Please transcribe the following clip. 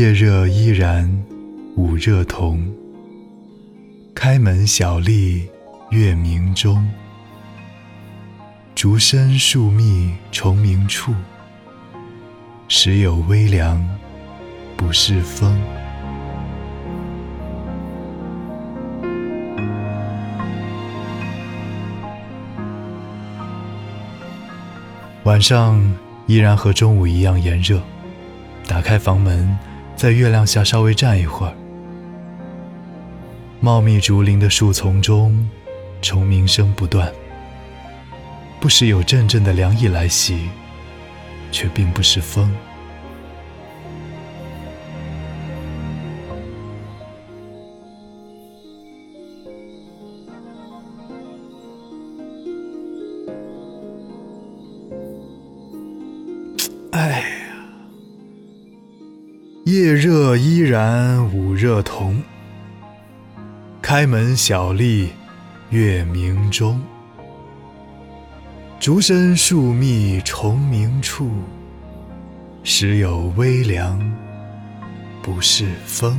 夜热依然午热同。开门小立月明中。竹深树密虫鸣处。时有微凉，不是风。晚上依然和中午一样炎热。打开房门，在月亮下稍微站一会儿。茂密竹林的树丛中，虫鸣声不断。不时有阵阵的凉意来袭，却并不是风。哎呀，夜热依然捂热瞳。开门小立月明中。竹深树密虫鸣处。时有微凉，不是风。